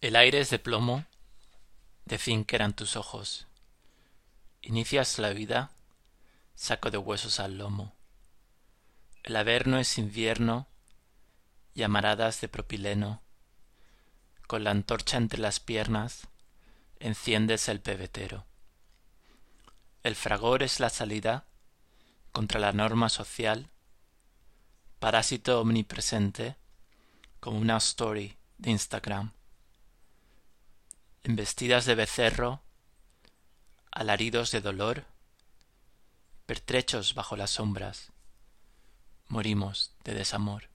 El aire es de plomo, de zinc eran tus ojos. Inicias la vida, saco de huesos al lomo. El averno es invierno, llamaradas de propileno. Con la antorcha entre las piernas, enciendes el pebetero. El fragor es la salida contra la norma social, parásito omnipresente, como una story de Instagram. Embestidas de becerro, alaridos de dolor, pertrechos bajo las sombras, morimos de desamor.